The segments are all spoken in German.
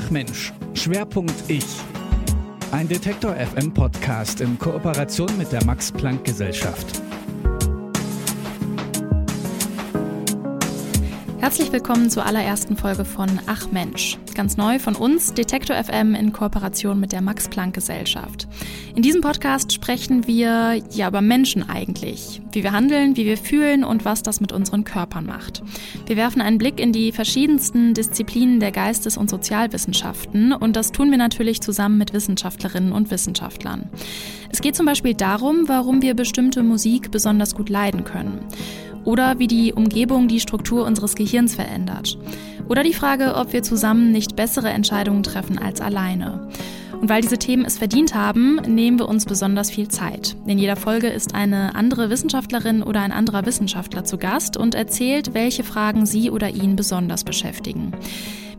Ach Mensch, Schwerpunkt Ich. Ein Detektor FM Podcast in Kooperation mit der Max Planck Gesellschaft. Herzlich willkommen zur allerersten Folge von Ach Mensch. Ganz neu von uns, Detektor FM in Kooperation mit der Max Planck Gesellschaft. In diesem Podcast sprechen wir ja über Menschen eigentlich. Wie wir handeln, wie wir fühlen und was das mit unseren Körpern macht. Wir werfen einen Blick in die verschiedensten Disziplinen der Geistes- und Sozialwissenschaften und das tun wir natürlich zusammen mit Wissenschaftlerinnen und Wissenschaftlern. Es geht zum Beispiel darum, warum wir bestimmte Musik besonders gut leiden können oder wie die Umgebung die Struktur unseres Gehirns verändert. Oder die Frage, ob wir zusammen nicht bessere Entscheidungen treffen als alleine. Und weil diese Themen es verdient haben, nehmen wir uns besonders viel Zeit. In jeder Folge ist eine andere Wissenschaftlerin oder ein anderer Wissenschaftler zu Gast und erzählt, welche Fragen sie oder ihn besonders beschäftigen.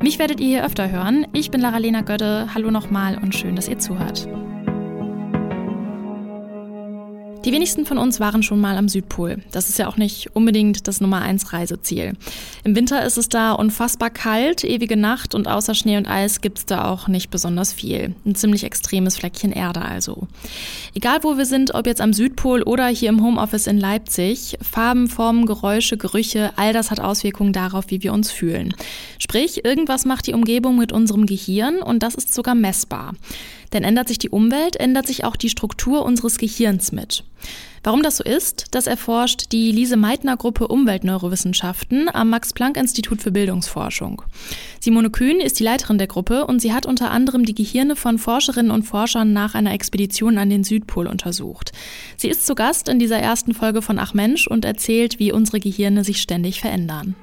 Mich werdet ihr hier öfter hören. Ich bin Lara-Lena Götte. Hallo nochmal und schön, dass ihr zuhört. Die wenigsten von uns waren schon mal am Südpol. Das ist ja auch nicht unbedingt das Nummer 1 Reiseziel. Im Winter ist es da unfassbar kalt, ewige Nacht und außer Schnee und Eis gibt's da auch nicht besonders viel. Ein ziemlich extremes Fleckchen Erde also. Egal wo wir sind, ob jetzt am Südpol oder hier im Homeoffice in Leipzig, Farben, Formen, Geräusche, Gerüche, all das hat Auswirkungen darauf, wie wir uns fühlen. Sprich, irgendwas macht die Umgebung mit unserem Gehirn und das ist sogar messbar. Denn ändert sich die Umwelt, ändert sich auch die Struktur unseres Gehirns mit. Warum das so ist, das erforscht die Lise Meitner Gruppe Umweltneurowissenschaften am Max-Planck-Institut für Bildungsforschung. Simone Kühn ist die Leiterin der Gruppe und sie hat unter anderem die Gehirne von Forscherinnen und Forschern nach einer Expedition an den Südpol untersucht. Sie ist zu Gast in dieser ersten Folge von Ach Mensch und erzählt, wie unsere Gehirne sich ständig verändern.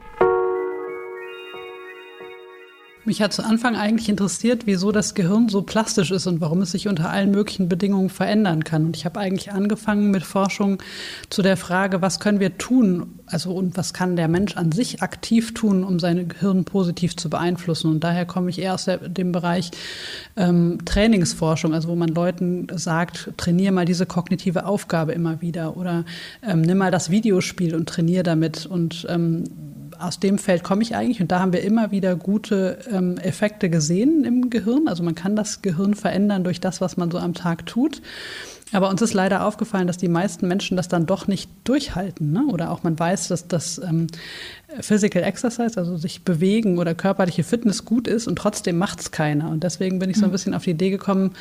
Mich hat zu Anfang eigentlich interessiert, wieso das Gehirn so plastisch ist und warum es sich unter allen möglichen Bedingungen verändern kann. Und ich habe eigentlich angefangen mit Forschung zu der Frage, was können wir tun, also und was kann der Mensch an sich aktiv tun, um sein Gehirn positiv zu beeinflussen. Und daher komme ich eher aus der, dem Bereich ähm, Trainingsforschung, also wo man Leuten sagt, trainiere mal diese kognitive Aufgabe immer wieder oder ähm, nimm mal das Videospiel und trainiere damit und ähm, aus dem Feld komme ich eigentlich und da haben wir immer wieder gute ähm, Effekte gesehen im Gehirn. Also man kann das Gehirn verändern durch das, was man so am Tag tut. Aber uns ist leider aufgefallen, dass die meisten Menschen das dann doch nicht durchhalten. Ne? Oder auch man weiß, dass das ähm, Physical Exercise, also sich bewegen oder körperliche Fitness gut ist und trotzdem macht es keiner. Und deswegen bin ich so ein mhm. bisschen auf die Idee gekommen,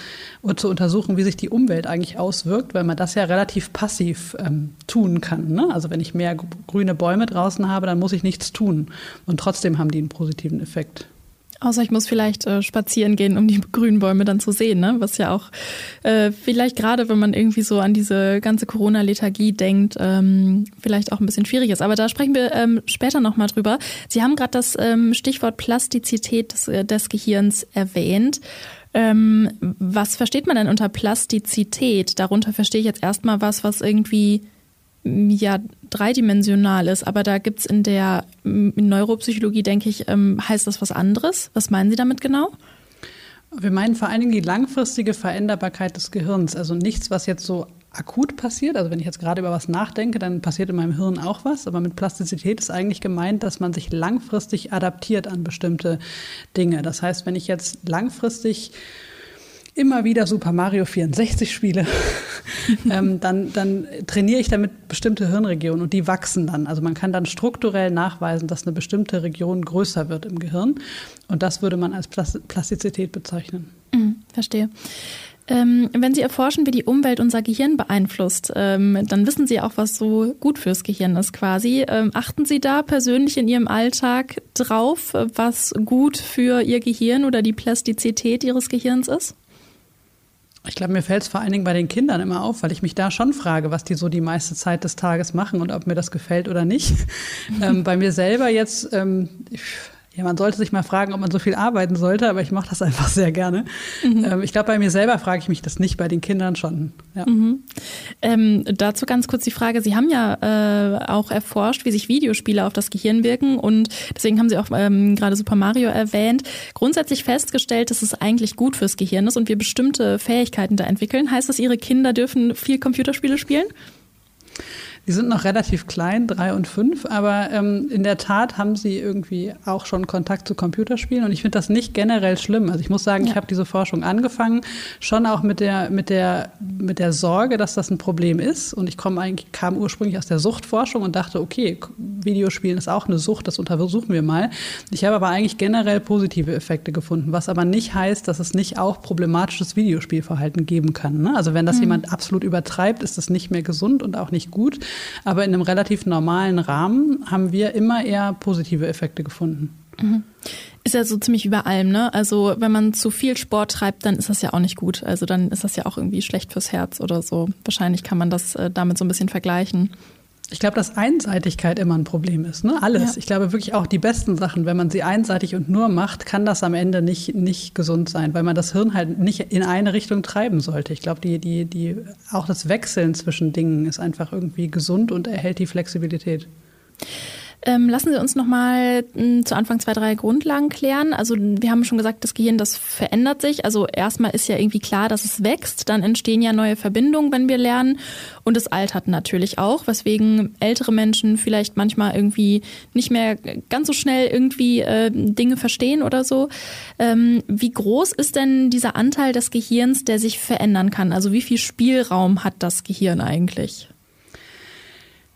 um zu untersuchen, wie sich die Umwelt eigentlich auswirkt, weil man das ja relativ passiv ähm, tun kann. Ne? Also wenn ich mehr grüne Bäume draußen habe, dann muss ich nichts tun. Und trotzdem haben die einen positiven Effekt. Außer ich muss vielleicht äh, spazieren gehen, um die grünen Bäume dann zu sehen, ne? Was ja auch äh, vielleicht gerade, wenn man irgendwie so an diese ganze Corona-Lethargie denkt, ähm, vielleicht auch ein bisschen schwierig ist. Aber da sprechen wir ähm, später nochmal drüber. Sie haben gerade das ähm, Stichwort Plastizität des, äh, des Gehirns erwähnt. Ähm, was versteht man denn unter Plastizität? Darunter verstehe ich jetzt erstmal was, was irgendwie ja dreidimensional ist, aber da gibt's in der in Neuropsychologie, denke ich, ähm, heißt das was anderes. Was meinen Sie damit genau? Wir meinen vor allen Dingen die langfristige Veränderbarkeit des Gehirns. Also nichts, was jetzt so akut passiert. Also wenn ich jetzt gerade über was nachdenke, dann passiert in meinem Hirn auch was. Aber mit Plastizität ist eigentlich gemeint, dass man sich langfristig adaptiert an bestimmte Dinge. Das heißt, wenn ich jetzt langfristig immer wieder Super Mario 64 spiele, ähm, dann, dann trainiere ich damit bestimmte Hirnregionen und die wachsen dann. Also man kann dann strukturell nachweisen, dass eine bestimmte Region größer wird im Gehirn. Und das würde man als Plastizität bezeichnen. Mhm, verstehe. Ähm, wenn Sie erforschen, wie die Umwelt unser Gehirn beeinflusst, ähm, dann wissen Sie auch, was so gut fürs Gehirn ist quasi. Ähm, achten Sie da persönlich in Ihrem Alltag drauf, was gut für Ihr Gehirn oder die Plastizität Ihres Gehirns ist? Ich glaube, mir fällt es vor allen Dingen bei den Kindern immer auf, weil ich mich da schon frage, was die so die meiste Zeit des Tages machen und ob mir das gefällt oder nicht. ähm, bei mir selber jetzt, ähm, ich, ja, man sollte sich mal fragen, ob man so viel arbeiten sollte, aber ich mache das einfach sehr gerne. Mhm. Ähm, ich glaube, bei mir selber frage ich mich das nicht, bei den Kindern schon. Ja. Mhm. Ähm, dazu ganz kurz die Frage, Sie haben ja äh, auch erforscht, wie sich Videospiele auf das Gehirn wirken und deswegen haben Sie auch ähm, gerade Super Mario erwähnt. Grundsätzlich festgestellt, dass es eigentlich gut fürs Gehirn ist und wir bestimmte Fähigkeiten da entwickeln. Heißt das, Ihre Kinder dürfen viel Computerspiele spielen? Die sind noch relativ klein, drei und fünf, aber ähm, in der Tat haben sie irgendwie auch schon Kontakt zu Computerspielen und ich finde das nicht generell schlimm. Also ich muss sagen, ja. ich habe diese Forschung angefangen, schon auch mit der, mit der, mit der Sorge, dass das ein Problem ist. Und ich komme eigentlich, kam ursprünglich aus der Suchtforschung und dachte, okay, Videospielen ist auch eine Sucht, das untersuchen wir mal. Ich habe aber eigentlich generell positive Effekte gefunden, was aber nicht heißt, dass es nicht auch problematisches Videospielverhalten geben kann. Ne? Also wenn das mhm. jemand absolut übertreibt, ist das nicht mehr gesund und auch nicht gut. Aber in einem relativ normalen Rahmen haben wir immer eher positive Effekte gefunden. Mhm. Ist ja so ziemlich über allem, ne? Also wenn man zu viel Sport treibt, dann ist das ja auch nicht gut. Also dann ist das ja auch irgendwie schlecht fürs Herz oder so. Wahrscheinlich kann man das äh, damit so ein bisschen vergleichen. Ich glaube, dass Einseitigkeit immer ein Problem ist. Ne? Alles. Ja. Ich glaube wirklich auch die besten Sachen, wenn man sie einseitig und nur macht, kann das am Ende nicht, nicht gesund sein, weil man das Hirn halt nicht in eine Richtung treiben sollte. Ich glaube, die, die, die, auch das Wechseln zwischen Dingen ist einfach irgendwie gesund und erhält die Flexibilität. Ähm, lassen Sie uns nochmal hm, zu Anfang zwei, drei Grundlagen klären. Also wir haben schon gesagt, das Gehirn, das verändert sich. Also erstmal ist ja irgendwie klar, dass es wächst. Dann entstehen ja neue Verbindungen, wenn wir lernen. Und es altert natürlich auch, weswegen ältere Menschen vielleicht manchmal irgendwie nicht mehr ganz so schnell irgendwie äh, Dinge verstehen oder so. Ähm, wie groß ist denn dieser Anteil des Gehirns, der sich verändern kann? Also wie viel Spielraum hat das Gehirn eigentlich?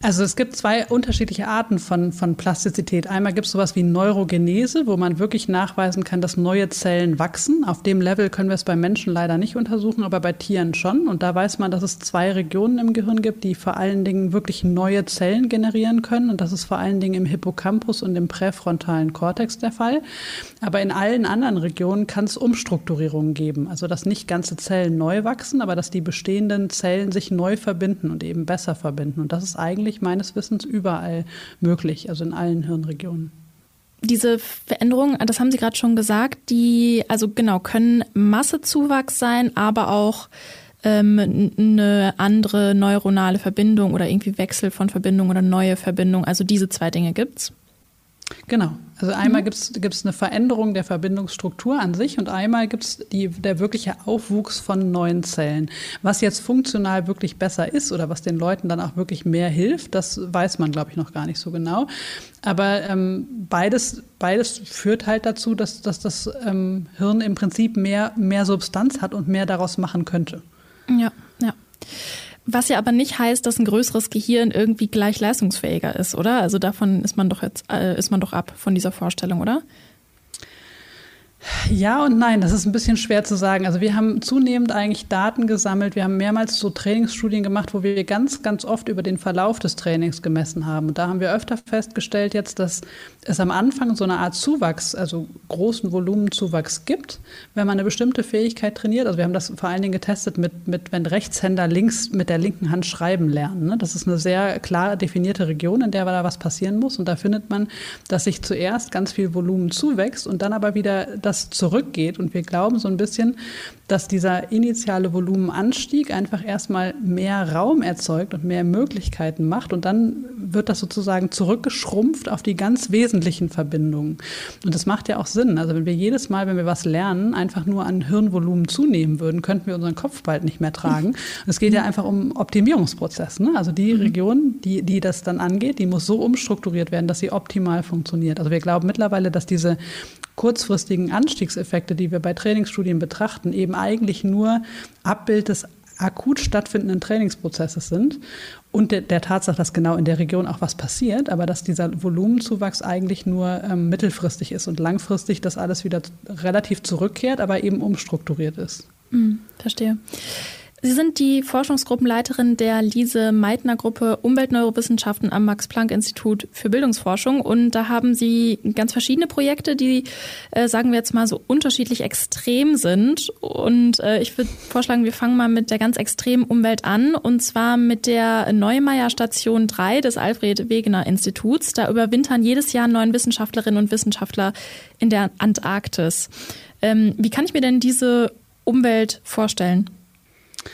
Also es gibt zwei unterschiedliche Arten von, von Plastizität. Einmal gibt es sowas wie Neurogenese, wo man wirklich nachweisen kann, dass neue Zellen wachsen. Auf dem Level können wir es bei Menschen leider nicht untersuchen, aber bei Tieren schon. Und da weiß man, dass es zwei Regionen im Gehirn gibt, die vor allen Dingen wirklich neue Zellen generieren können. Und das ist vor allen Dingen im Hippocampus und im präfrontalen Kortex der Fall. Aber in allen anderen Regionen kann es Umstrukturierungen geben. Also dass nicht ganze Zellen neu wachsen, aber dass die bestehenden Zellen sich neu verbinden und eben besser verbinden. Und das ist eigentlich eigentlich meines Wissens überall möglich, also in allen Hirnregionen. Diese Veränderungen, das haben Sie gerade schon gesagt, die also genau können Massezuwachs sein, aber auch ähm, eine andere neuronale Verbindung oder irgendwie Wechsel von Verbindung oder neue Verbindung. Also diese zwei Dinge gibt's. Genau. Also einmal mhm. gibt es eine Veränderung der Verbindungsstruktur an sich und einmal gibt es der wirkliche Aufwuchs von neuen Zellen. Was jetzt funktional wirklich besser ist oder was den Leuten dann auch wirklich mehr hilft, das weiß man, glaube ich, noch gar nicht so genau. Aber ähm, beides, beides führt halt dazu, dass, dass das ähm, Hirn im Prinzip mehr, mehr Substanz hat und mehr daraus machen könnte. Ja, ja. Was ja aber nicht heißt, dass ein größeres Gehirn irgendwie gleich leistungsfähiger ist, oder? Also davon ist man doch jetzt, äh, ist man doch ab von dieser Vorstellung, oder? Ja und nein, das ist ein bisschen schwer zu sagen. Also wir haben zunehmend eigentlich Daten gesammelt. Wir haben mehrmals so Trainingsstudien gemacht, wo wir ganz, ganz oft über den Verlauf des Trainings gemessen haben. Und da haben wir öfter festgestellt jetzt, dass es am Anfang so eine Art Zuwachs, also großen Volumenzuwachs gibt, wenn man eine bestimmte Fähigkeit trainiert. Also wir haben das vor allen Dingen getestet mit, mit wenn Rechtshänder links mit der linken Hand schreiben lernen. Ne? Das ist eine sehr klar definierte Region, in der da was passieren muss. Und da findet man, dass sich zuerst ganz viel Volumen zuwächst und dann aber wieder das zurückgeht. Und wir glauben so ein bisschen, dass dieser initiale Volumenanstieg einfach erstmal mehr Raum erzeugt und mehr Möglichkeiten macht. Und dann wird das sozusagen zurückgeschrumpft auf die ganz wesentlichen Verbindungen. Und das macht ja auch Sinn. Also wenn wir jedes Mal, wenn wir was lernen, einfach nur an Hirnvolumen zunehmen würden, könnten wir unseren Kopf bald nicht mehr tragen. Es geht ja einfach um Optimierungsprozess. Ne? Also die mhm. Region, die, die das dann angeht, die muss so umstrukturiert werden, dass sie optimal funktioniert. Also wir glauben mittlerweile, dass diese kurzfristigen Anstiegseffekte, die wir bei Trainingsstudien betrachten, eben eigentlich nur Abbild des akut stattfindenden Trainingsprozesses sind und der, der, Tatsache, dass genau in der Region auch was passiert, aber dass dieser Volumenzuwachs eigentlich nur ähm, mittelfristig ist und langfristig das alles wieder relativ zurückkehrt, aber eben umstrukturiert ist. Mhm, verstehe. Sie sind die Forschungsgruppenleiterin der Lise Meitner Gruppe Umweltneurowissenschaften am Max-Planck-Institut für Bildungsforschung. Und da haben Sie ganz verschiedene Projekte, die, äh, sagen wir jetzt mal, so unterschiedlich extrem sind. Und äh, ich würde vorschlagen, wir fangen mal mit der ganz extremen Umwelt an. Und zwar mit der Neumeier Station 3 des Alfred Wegener Instituts. Da überwintern jedes Jahr neun Wissenschaftlerinnen und Wissenschaftler in der Antarktis. Ähm, wie kann ich mir denn diese Umwelt vorstellen?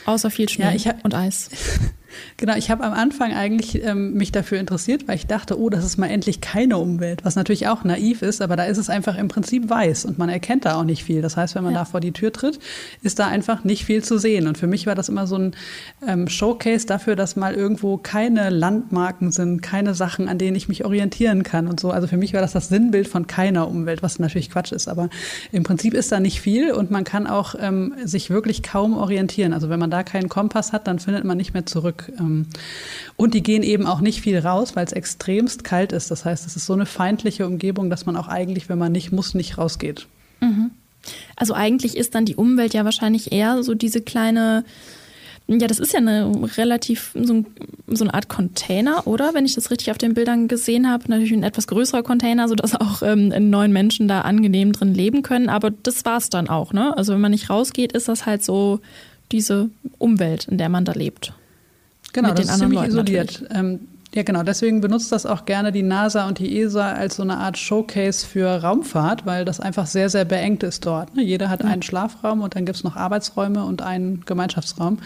Außer viel Schnee ja, und Eis. Genau, ich habe am Anfang eigentlich ähm, mich dafür interessiert, weil ich dachte, oh, das ist mal endlich keine Umwelt, was natürlich auch naiv ist, aber da ist es einfach im Prinzip weiß und man erkennt da auch nicht viel. Das heißt, wenn man ja. da vor die Tür tritt, ist da einfach nicht viel zu sehen. Und für mich war das immer so ein ähm, Showcase dafür, dass mal irgendwo keine Landmarken sind, keine Sachen, an denen ich mich orientieren kann und so. Also für mich war das das Sinnbild von keiner Umwelt, was natürlich Quatsch ist. Aber im Prinzip ist da nicht viel und man kann auch ähm, sich wirklich kaum orientieren. Also wenn man da keinen Kompass hat, dann findet man nicht mehr zurück. Ähm, und die gehen eben auch nicht viel raus, weil es extremst kalt ist. Das heißt, es ist so eine feindliche Umgebung, dass man auch eigentlich, wenn man nicht muss, nicht rausgeht. Mhm. Also eigentlich ist dann die Umwelt ja wahrscheinlich eher so diese kleine, ja, das ist ja eine relativ so, so, eine Art Container, oder? Wenn ich das richtig auf den Bildern gesehen habe, natürlich ein etwas größerer Container, sodass auch ähm, neun Menschen da angenehm drin leben können. Aber das war es dann auch, ne? Also wenn man nicht rausgeht, ist das halt so diese Umwelt, in der man da lebt. Genau, das ist ziemlich Leuten isoliert. Ähm, ja, genau. Deswegen benutzt das auch gerne die NASA und die ESA als so eine Art Showcase für Raumfahrt, weil das einfach sehr, sehr beengt ist dort. Ne? Jeder hat einen Schlafraum und dann gibt es noch Arbeitsräume und einen Gemeinschaftsraum.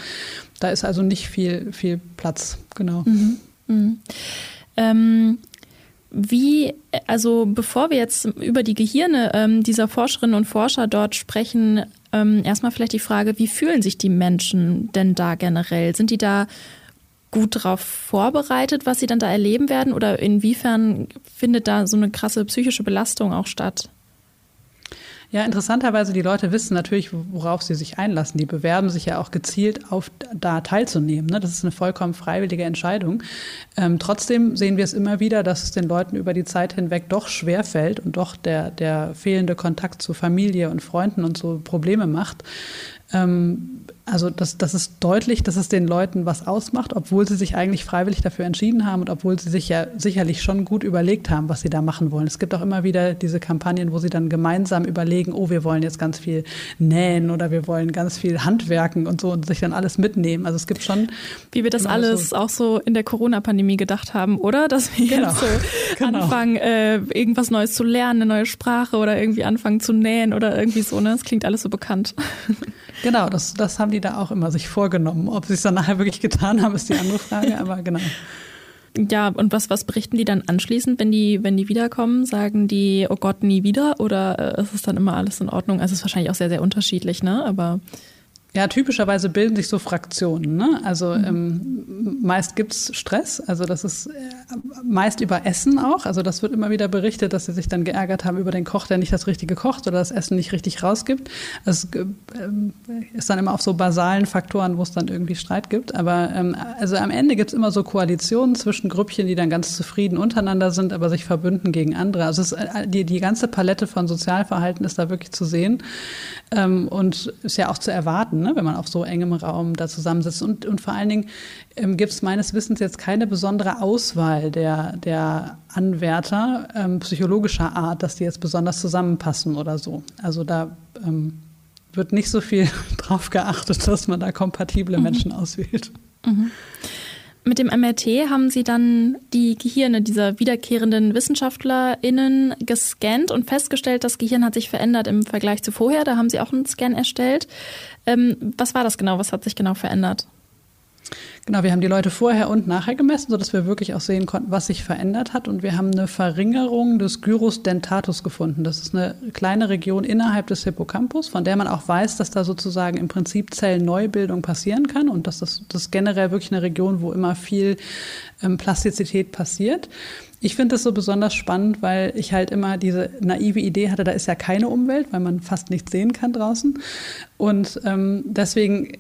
Da ist also nicht viel, viel Platz. Genau. Mhm. Mhm. Ähm, wie, also bevor wir jetzt über die Gehirne ähm, dieser Forscherinnen und Forscher dort sprechen, ähm, erstmal vielleicht die Frage, wie fühlen sich die Menschen denn da generell? Sind die da gut darauf vorbereitet, was sie dann da erleben werden? Oder inwiefern findet da so eine krasse psychische Belastung auch statt? Ja, interessanterweise, die Leute wissen natürlich, worauf sie sich einlassen. Die bewerben sich ja auch gezielt auf, da teilzunehmen. Ne? Das ist eine vollkommen freiwillige Entscheidung. Ähm, trotzdem sehen wir es immer wieder, dass es den Leuten über die Zeit hinweg doch schwer fällt und doch der, der fehlende Kontakt zu Familie und Freunden und so Probleme macht. Ähm, also das, das ist deutlich, dass es den Leuten was ausmacht, obwohl sie sich eigentlich freiwillig dafür entschieden haben und obwohl sie sich ja sicherlich schon gut überlegt haben, was sie da machen wollen. Es gibt auch immer wieder diese Kampagnen, wo sie dann gemeinsam überlegen, oh, wir wollen jetzt ganz viel nähen oder wir wollen ganz viel handwerken und so und sich dann alles mitnehmen. Also es gibt schon. Wie wir das alles so auch so in der Corona-Pandemie gedacht haben, oder? Dass wir genau. jetzt so genau. anfangen, äh, irgendwas Neues zu lernen, eine neue Sprache oder irgendwie anfangen zu nähen oder irgendwie so. Ne? Das klingt alles so bekannt. Genau, das, das haben die da auch immer sich vorgenommen. Ob sie es dann nachher wirklich getan haben, ist die andere Frage, aber genau. Ja, und was, was berichten die dann anschließend, wenn die, wenn die wiederkommen? Sagen die, oh Gott, nie wieder? Oder äh, ist es dann immer alles in Ordnung? Also es ist wahrscheinlich auch sehr, sehr unterschiedlich, ne? Aber ja, typischerweise bilden sich so Fraktionen. Ne? Also mhm. ähm, meist gibt's Stress, also das ist äh, meist über Essen auch. Also das wird immer wieder berichtet, dass sie sich dann geärgert haben über den Koch, der nicht das Richtige kocht oder das Essen nicht richtig rausgibt. Das äh, ist dann immer auf so basalen Faktoren, wo es dann irgendwie Streit gibt. Aber ähm, also am Ende gibt's immer so Koalitionen zwischen Grüppchen, die dann ganz zufrieden untereinander sind, aber sich verbünden gegen andere. Also es, äh, die, die ganze Palette von Sozialverhalten ist da wirklich zu sehen ähm, und ist ja auch zu erwarten ne, wenn man auf so engem Raum da zusammensitzt. Und, und vor allen Dingen ähm, gibt es meines Wissens jetzt keine besondere Auswahl der, der Anwärter ähm, psychologischer Art, dass die jetzt besonders zusammenpassen oder so. Also da ähm, wird nicht so viel drauf geachtet, dass man da kompatible mhm. Menschen auswählt. Mhm. Mit dem MRT haben Sie dann die Gehirne dieser wiederkehrenden WissenschaftlerInnen gescannt und festgestellt, das Gehirn hat sich verändert im Vergleich zu vorher. Da haben Sie auch einen Scan erstellt. Ähm, was war das genau? Was hat sich genau verändert? Genau, wir haben die Leute vorher und nachher gemessen, sodass wir wirklich auch sehen konnten, was sich verändert hat. Und wir haben eine Verringerung des Gyrus dentatus gefunden. Das ist eine kleine Region innerhalb des Hippocampus, von der man auch weiß, dass da sozusagen im Prinzip Zellneubildung passieren kann und dass das, das generell wirklich eine Region, wo immer viel ähm, Plastizität passiert. Ich finde das so besonders spannend, weil ich halt immer diese naive Idee hatte, da ist ja keine Umwelt, weil man fast nichts sehen kann draußen. Und ähm, deswegen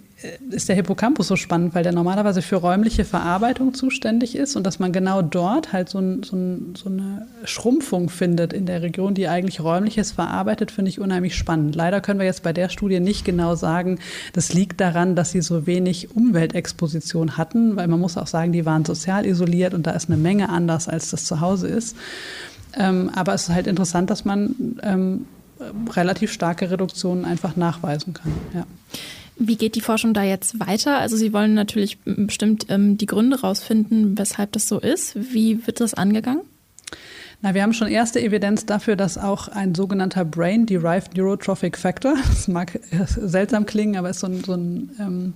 ist der Hippocampus so spannend, weil der normalerweise für räumliche Verarbeitung zuständig ist und dass man genau dort halt so, ein, so, ein, so, eine Schrumpfung findet in der Region, die eigentlich räumliches verarbeitet, finde ich unheimlich spannend. Leider können wir jetzt bei der Studie nicht genau sagen, das liegt daran, dass sie so wenig Umweltexposition hatten, weil man muss auch sagen, die waren sozial isoliert und da ist eine Menge anders, als das zu Hause ist. Ähm, aber es ist halt interessant, dass man ähm, relativ starke Reduktionen einfach nachweisen kann. Ja. Wie geht die Forschung da jetzt weiter? Also Sie wollen natürlich bestimmt ähm, die Gründe rausfinden, weshalb das so ist. Wie wird das angegangen? Na, wir haben schon erste Evidenz dafür, dass auch ein sogenannter Brain-Derived Neurotrophic Factor, das mag seltsam klingen, aber ist so ein, so ein ähm,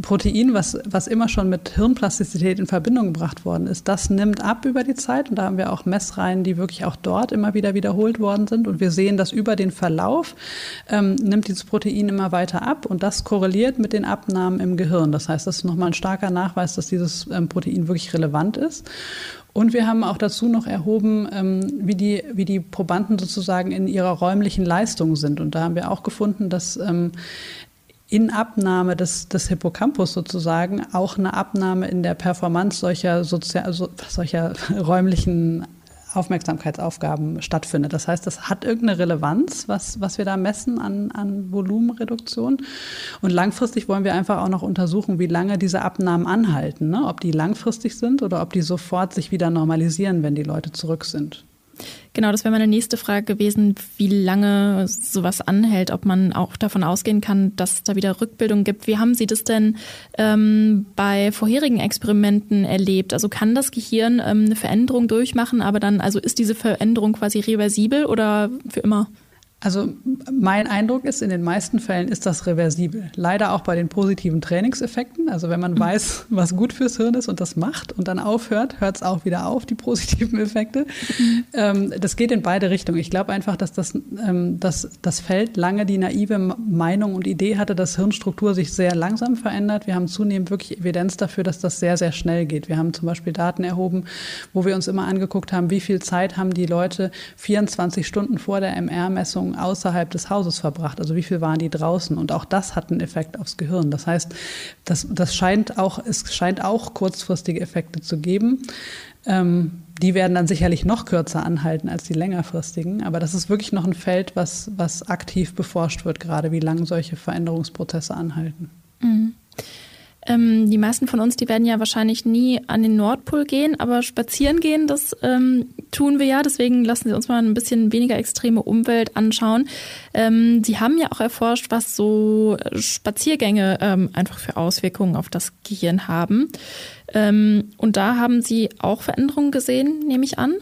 Protein, was, was immer schon mit Hirnplastizität in Verbindung gebracht worden ist, das nimmt ab über die Zeit. Und da haben wir auch Messreihen, die wirklich auch dort immer wieder wiederholt worden sind. Und wir sehen, dass über den Verlauf ähm, nimmt dieses Protein immer weiter ab. Und das korreliert mit den Abnahmen im Gehirn. Das heißt, das ist nochmal ein starker Nachweis, dass dieses ähm, Protein wirklich relevant ist. Und wir haben auch dazu noch erhoben, ähm, wie, die, wie die Probanden sozusagen in ihrer räumlichen Leistung sind. Und da haben wir auch gefunden, dass ähm, in Abnahme des, des Hippocampus sozusagen auch eine Abnahme in der Performance solcher, sozial, solcher räumlichen Aufmerksamkeitsaufgaben stattfindet. Das heißt, das hat irgendeine Relevanz, was, was wir da messen an, an Volumenreduktion. Und langfristig wollen wir einfach auch noch untersuchen, wie lange diese Abnahmen anhalten, ne? ob die langfristig sind oder ob die sofort sich wieder normalisieren, wenn die Leute zurück sind. Genau, das wäre meine nächste Frage gewesen, wie lange sowas anhält, ob man auch davon ausgehen kann, dass es da wieder Rückbildung gibt. Wie haben Sie das denn ähm, bei vorherigen Experimenten erlebt? Also kann das Gehirn ähm, eine Veränderung durchmachen, aber dann, also ist diese Veränderung quasi reversibel oder für immer? Also mein Eindruck ist, in den meisten Fällen ist das reversibel. Leider auch bei den positiven Trainingseffekten. Also wenn man mhm. weiß, was gut fürs Hirn ist und das macht und dann aufhört, hört es auch wieder auf, die positiven Effekte. Mhm. Ähm, das geht in beide Richtungen. Ich glaube einfach, dass das, ähm, dass das Feld lange die naive Meinung und Idee hatte, dass Hirnstruktur sich sehr langsam verändert. Wir haben zunehmend wirklich Evidenz dafür, dass das sehr, sehr schnell geht. Wir haben zum Beispiel Daten erhoben, wo wir uns immer angeguckt haben, wie viel Zeit haben die Leute 24 Stunden vor der MR-Messung außerhalb des Hauses verbracht? Also wie viel waren die draußen? Und auch das hat einen Effekt aufs Gehirn. Das heißt, das, das scheint auch, es scheint auch kurzfristige Effekte zu geben. Ähm, die werden dann sicherlich noch kürzer anhalten als die längerfristigen. Aber das ist wirklich noch ein Feld, was, was aktiv beforscht wird, gerade wie lange solche Veränderungsprozesse anhalten. Mhm. Ähm, die meisten von uns, die werden ja wahrscheinlich nie an den Nordpol gehen, aber spazieren gehen, das ähm, tun wir ja. Deswegen lassen Sie uns mal ein bisschen weniger extreme Umwelt anschauen. Ähm, Sie haben ja auch erforscht, was so Spaziergänge ähm, einfach für Auswirkungen auf das Gehirn haben. Ähm, und da haben Sie auch Veränderungen gesehen, nehme ich an.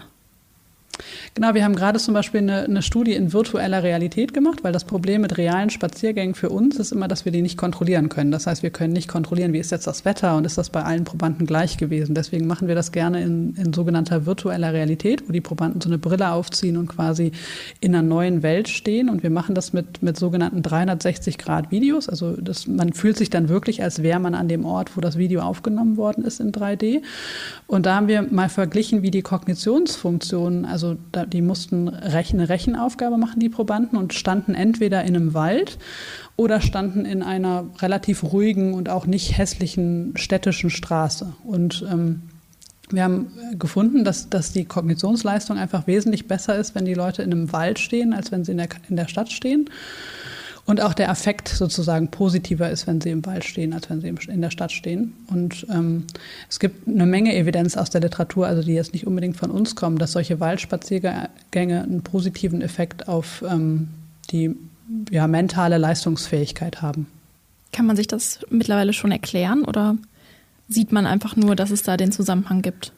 Genau, wir haben gerade zum Beispiel eine, eine, Studie in virtueller Realität gemacht, weil das Problem mit realen Spaziergängen für uns ist immer, dass wir die nicht kontrollieren können. Das heißt, wir können nicht kontrollieren, wie ist jetzt das Wetter und ist das bei allen Probanden gleich gewesen. Deswegen machen wir das gerne in, in sogenannter virtueller Realität, wo die Probanden so eine Brille aufziehen und quasi in einer neuen Welt stehen. Und wir machen das mit, mit sogenannten 360-Grad-Videos. Also das, man fühlt sich dann wirklich, als wäre man an dem Ort, wo das Video aufgenommen worden ist in 3D. Und da haben wir mal verglichen, wie die Kognitionsfunktionen, also da, die mussten eine Rechenaufgabe machen, die Probanden, und standen entweder in einem Wald oder standen in einer relativ ruhigen und auch nicht hässlichen städtischen Straße. Und ähm, wir haben gefunden, dass, dass die Kognitionsleistung einfach wesentlich besser ist, wenn die Leute in einem Wald stehen, als wenn sie in der, in der Stadt stehen. Und auch der Affekt sozusagen positiver ist, wenn sie im Wald stehen, als wenn sie in der Stadt stehen. Und ähm, es gibt eine Menge Evidenz aus der Literatur, also die jetzt nicht unbedingt von uns kommen, dass solche Waldspaziergänge einen positiven Effekt auf ähm, die ja, mentale Leistungsfähigkeit haben. Kann man sich das mittlerweile schon erklären oder sieht man einfach nur, dass es da den Zusammenhang gibt?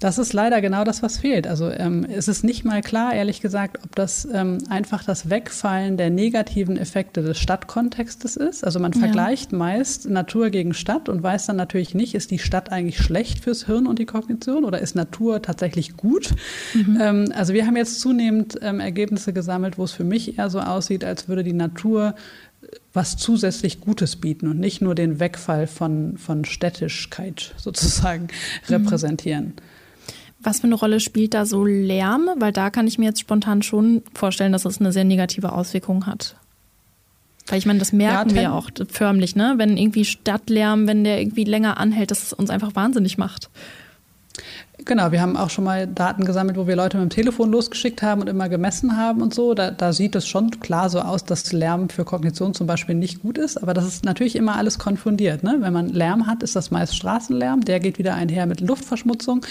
Das ist leider genau das, was fehlt. Also ähm, es ist nicht mal klar, ehrlich gesagt, ob das ähm, einfach das Wegfallen der negativen Effekte des Stadtkontextes ist. Also man ja. vergleicht meist Natur gegen Stadt und weiß dann natürlich nicht, ist die Stadt eigentlich schlecht fürs Hirn und die Kognition oder ist Natur tatsächlich gut? Mhm. Ähm, also wir haben jetzt zunehmend ähm, Ergebnisse gesammelt, wo es für mich eher so aussieht, als würde die Natur was zusätzlich Gutes bieten und nicht nur den Wegfall von, von Städtischkeit sozusagen mhm. repräsentieren. Was für eine Rolle spielt da so Lärm? Weil da kann ich mir jetzt spontan schon vorstellen, dass es eine sehr negative Auswirkung hat. Weil ich meine, das merken ja, wir auch förmlich, ne? Wenn irgendwie Stadtlärm, wenn der irgendwie länger anhält, dass es uns einfach wahnsinnig macht. Genau, wir haben auch schon mal Daten gesammelt, wo wir Leute mit dem Telefon losgeschickt haben und immer gemessen haben und so. Da, da sieht es schon klar so aus, dass Lärm für Kognition zum Beispiel nicht gut ist. Aber das ist natürlich immer alles konfundiert. Ne? Wenn man Lärm hat, ist das meist Straßenlärm. Der geht wieder einher mit Luftverschmutzung.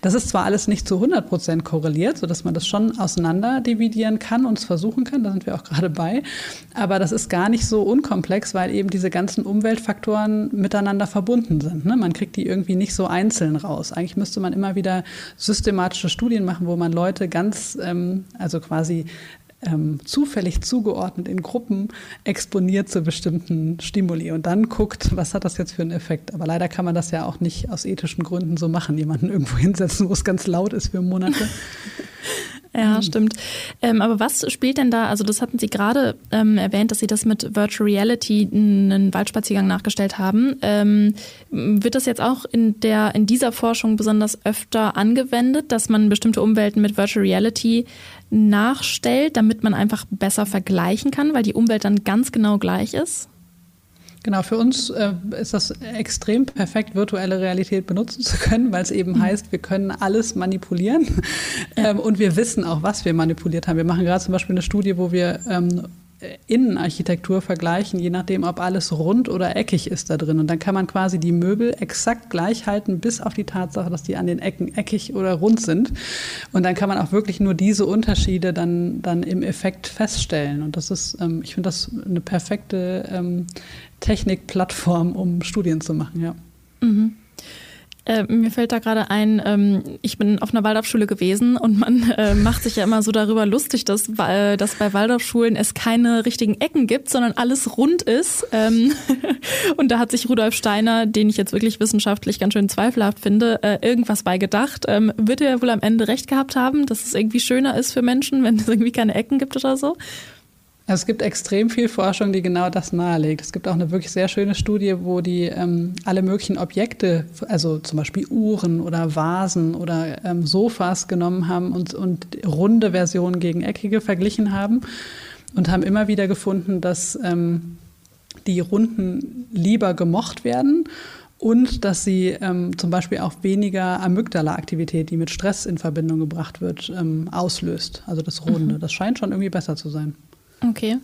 Das ist zwar alles nicht zu 100 Prozent korreliert, sodass man das schon auseinander dividieren kann und es versuchen kann. Da sind wir auch gerade bei. Aber das ist gar nicht so unkomplex, weil eben diese ganzen Umweltfaktoren miteinander verbunden sind. Ne? Man kriegt die irgendwie nicht so einzeln raus. Eigentlich müsste man immer wieder systematische Studien machen, wo man Leute ganz, ähm, also quasi ähm, zufällig zugeordnet in Gruppen exponiert zu bestimmten Stimuli und dann guckt, was hat das jetzt für einen Effekt. Aber leider kann man das ja auch nicht aus ethischen Gründen so machen, jemanden irgendwo hinsetzen, wo es ganz laut ist für Monate. Ja, mhm. stimmt. Ähm, aber was spielt denn da, also das hatten Sie gerade ähm, erwähnt, dass Sie das mit Virtual Reality einen Waldspaziergang nachgestellt haben. Ähm, wird das jetzt auch in, der, in dieser Forschung besonders öfter angewendet, dass man bestimmte Umwelten mit Virtual Reality nachstellt, damit man einfach besser vergleichen kann, weil die Umwelt dann ganz genau gleich ist? Genau, für uns äh, ist das extrem perfekt, virtuelle Realität benutzen zu können, weil es eben mhm. heißt, wir können alles manipulieren ähm, und wir wissen auch, was wir manipuliert haben. Wir machen gerade zum Beispiel eine Studie, wo wir ähm, Innenarchitektur vergleichen, je nachdem, ob alles rund oder eckig ist da drin. Und dann kann man quasi die Möbel exakt gleich halten, bis auf die Tatsache, dass die an den Ecken eckig oder rund sind. Und dann kann man auch wirklich nur diese Unterschiede dann, dann im Effekt feststellen. Und das ist, ähm, ich finde das eine perfekte ähm, Technikplattform, um Studien zu machen, ja. Mhm. Äh, mir fällt da gerade ein, ähm, ich bin auf einer Waldorfschule gewesen und man äh, macht sich ja immer so darüber lustig, dass, äh, dass bei Waldorfschulen es keine richtigen Ecken gibt, sondern alles rund ist. Ähm, und da hat sich Rudolf Steiner, den ich jetzt wirklich wissenschaftlich ganz schön zweifelhaft finde, äh, irgendwas bei gedacht. Ähm, wird er wohl am Ende recht gehabt haben, dass es irgendwie schöner ist für Menschen, wenn es irgendwie keine Ecken gibt oder so? Es gibt extrem viel Forschung, die genau das nahelegt. Es gibt auch eine wirklich sehr schöne Studie, wo die ähm, alle möglichen Objekte, also zum Beispiel Uhren oder Vasen oder ähm, Sofas genommen haben und, und runde Versionen gegen eckige verglichen haben und haben immer wieder gefunden, dass ähm, die Runden lieber gemocht werden und dass sie ähm, zum Beispiel auch weniger Amygdala-Aktivität, die mit Stress in Verbindung gebracht wird, ähm, auslöst. Also das Runde. Mhm. Das scheint schon irgendwie besser zu sein. Okay.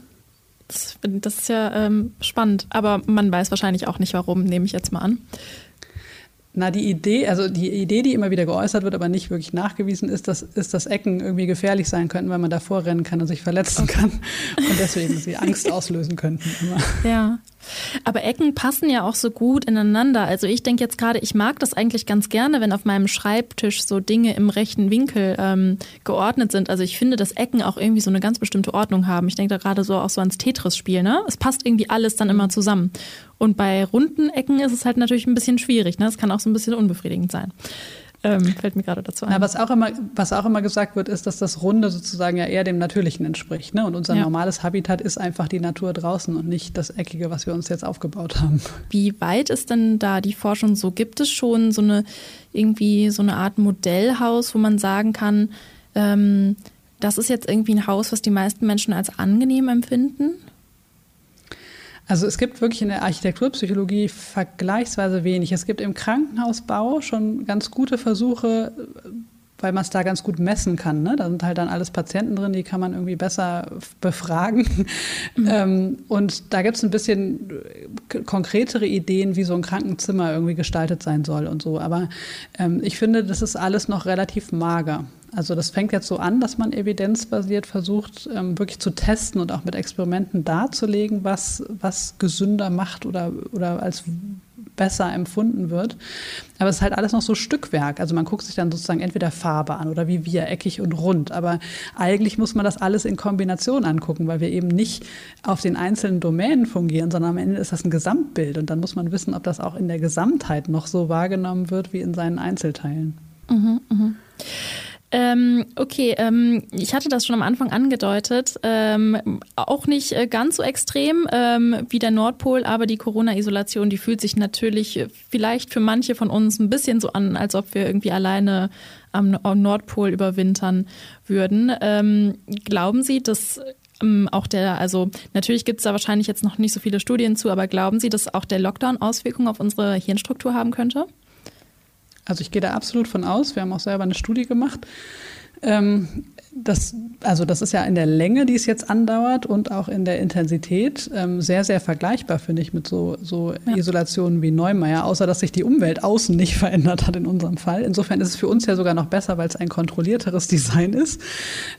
Das, das ist ja ähm, spannend, aber man weiß wahrscheinlich auch nicht warum, nehme ich jetzt mal an. Na, die Idee, also die Idee, die immer wieder geäußert wird, aber nicht wirklich nachgewiesen ist, dass, ist, dass Ecken irgendwie gefährlich sein könnten, weil man davor rennen kann und sich verletzen kann und deswegen sie Angst auslösen könnten. Immer. Ja. Aber Ecken passen ja auch so gut ineinander. Also ich denke jetzt gerade, ich mag das eigentlich ganz gerne, wenn auf meinem Schreibtisch so Dinge im rechten Winkel ähm, geordnet sind. Also ich finde, dass Ecken auch irgendwie so eine ganz bestimmte Ordnung haben. Ich denke da gerade so auch so ans Tetris-Spiel. Ne? Es passt irgendwie alles dann immer zusammen. Und bei runden Ecken ist es halt natürlich ein bisschen schwierig. Ne? Es kann auch so ein bisschen unbefriedigend sein. Ähm, fällt mir gerade dazu ein. Na, was, auch immer, was auch immer gesagt wird, ist, dass das Runde sozusagen ja eher dem Natürlichen entspricht. Ne? Und unser ja. normales Habitat ist einfach die Natur draußen und nicht das Eckige, was wir uns jetzt aufgebaut haben. Wie weit ist denn da die Forschung so? Gibt es schon so eine irgendwie so eine Art Modellhaus, wo man sagen kann, ähm, das ist jetzt irgendwie ein Haus, was die meisten Menschen als angenehm empfinden? Also es gibt wirklich in der Architekturpsychologie vergleichsweise wenig. Es gibt im Krankenhausbau schon ganz gute Versuche, weil man es da ganz gut messen kann. Ne? Da sind halt dann alles Patienten drin, die kann man irgendwie besser befragen. Mhm. Ähm, und da gibt es ein bisschen konkretere Ideen, wie so ein Krankenzimmer irgendwie gestaltet sein soll und so. Aber ähm, ich finde, das ist alles noch relativ mager. Also das fängt jetzt so an, dass man evidenzbasiert versucht, ähm, wirklich zu testen und auch mit Experimenten darzulegen, was, was gesünder macht oder, oder als besser empfunden wird. Aber es ist halt alles noch so Stückwerk. Also man guckt sich dann sozusagen entweder Farbe an oder wie wir, eckig und rund. Aber eigentlich muss man das alles in Kombination angucken, weil wir eben nicht auf den einzelnen Domänen fungieren, sondern am Ende ist das ein Gesamtbild. Und dann muss man wissen, ob das auch in der Gesamtheit noch so wahrgenommen wird wie in seinen Einzelteilen. Mhm, mh. Ähm, okay, ähm, ich hatte das schon am Anfang angedeutet. Ähm, auch nicht äh, ganz so extrem ähm, wie der Nordpol, aber die Corona-Isolation, die fühlt sich natürlich äh, vielleicht für manche von uns ein bisschen so an, als ob wir irgendwie alleine am, Nordpol überwintern würden. Ähm, glauben Sie, dass ähm, auch der, also natürlich gibt es da wahrscheinlich jetzt noch nicht so viele Studien zu, aber glauben Sie, dass auch der Lockdown Auswirkungen auf unsere Hirnstruktur haben könnte? Also ich gehe da absolut von aus. Wir haben auch selber eine Studie gemacht. Ähm, das, also das ist ja in der Länge, die es jetzt andauert und auch in der Intensität ähm, sehr, sehr vergleichbar, finde ich, mit so, so ja. Isolationen wie Neumeier, außer dass sich die Umwelt außen nicht verändert hat in unserem Fall. Insofern ist es für uns ja sogar noch besser, weil es ein kontrollierteres Design ist.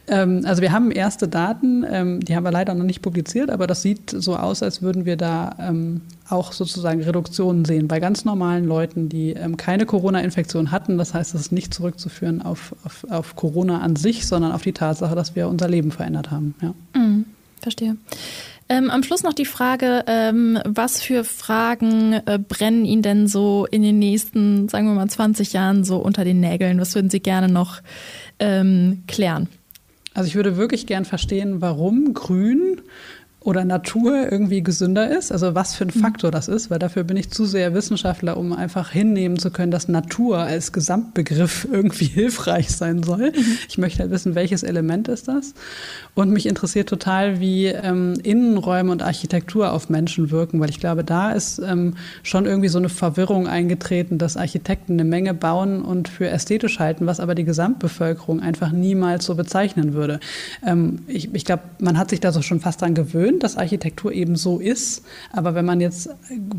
Ähm, also wir haben erste Daten, ähm, die haben wir leider noch nicht publiziert, aber das sieht so aus, als würden wir da ähm, auch sozusagen Reduktionen sehen bei ganz normalen Leuten, die ähm, keine Corona-Infektion hatten. Das heißt, es ist nicht zurückzuführen auf, auf, auf, Corona an sich, sondern auf die Tatsache, dass wir unser Leben verändert haben. Ja. Mhm, verstehe. Ähm, am Schluss noch die Frage, ähm, was für Fragen äh, brennen Ihnen denn so in den nächsten, sagen wir mal, 20 Jahren so unter den Nägeln? Was würden Sie gerne noch ähm, klären? Also ich würde wirklich gern verstehen, warum Grün oder Natur irgendwie gesünder ist, also was für ein mhm. Faktor das ist, weil dafür bin ich zu sehr Wissenschaftler, um einfach hinnehmen zu können, dass Natur als Gesamtbegriff irgendwie hilfreich sein soll. Mhm. Ich möchte halt wissen, welches Element ist das. Und mich interessiert total, wie ähm, Innenräume und Architektur auf Menschen wirken, weil ich glaube, da ist ähm, schon irgendwie so eine Verwirrung eingetreten, dass Architekten eine Menge bauen und für ästhetisch halten, was aber die Gesamtbevölkerung einfach niemals so bezeichnen würde. Ähm, ich ich glaube, man hat sich da so schon fast dran gewöhnt gewöhnt, dass Architektur eben so ist. Aber wenn man jetzt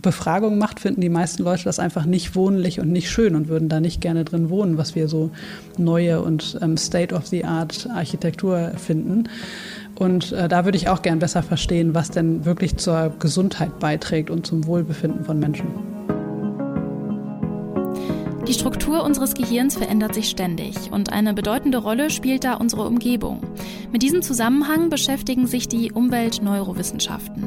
Befragungen macht, finden die meisten Leute das einfach nicht wohnlich und nicht schön und würden da nicht gerne drin wohnen, was wir so neue und ähm, State-of-the-Art Architektur finden. Und äh, da würde ich auch gern besser verstehen, was denn wirklich zur Gesundheit beiträgt und zum Wohlbefinden von Menschen. Die Struktur unseres Gehirns verändert sich ständig und eine bedeutende Rolle spielt da unsere Umgebung. Mit diesem Zusammenhang beschäftigen sich die Umweltneurowissenschaften.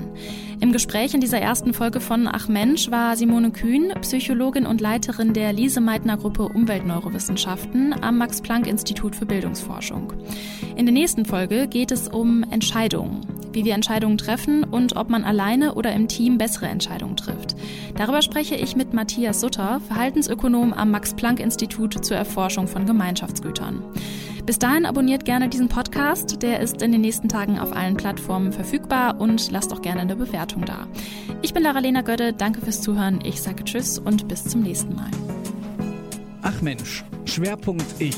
Im Gespräch in dieser ersten Folge von Ach Mensch war Simone Kühn, Psychologin und Leiterin der Lise-Meitner Gruppe Umweltneurowissenschaften am Max-Planck-Institut für Bildungsforschung. In der nächsten Folge geht es um Entscheidungen wie wir Entscheidungen treffen und ob man alleine oder im Team bessere Entscheidungen trifft. Darüber spreche ich mit Matthias Sutter, Verhaltensökonom am Max-Planck-Institut zur Erforschung von Gemeinschaftsgütern. Bis dahin abonniert gerne diesen Podcast, der ist in den nächsten Tagen auf allen Plattformen verfügbar und lasst auch gerne eine Bewertung da. Ich bin Lara-Lena Götte, danke fürs Zuhören, ich sage Tschüss und bis zum nächsten Mal. Ach Mensch, Schwerpunkt Ich.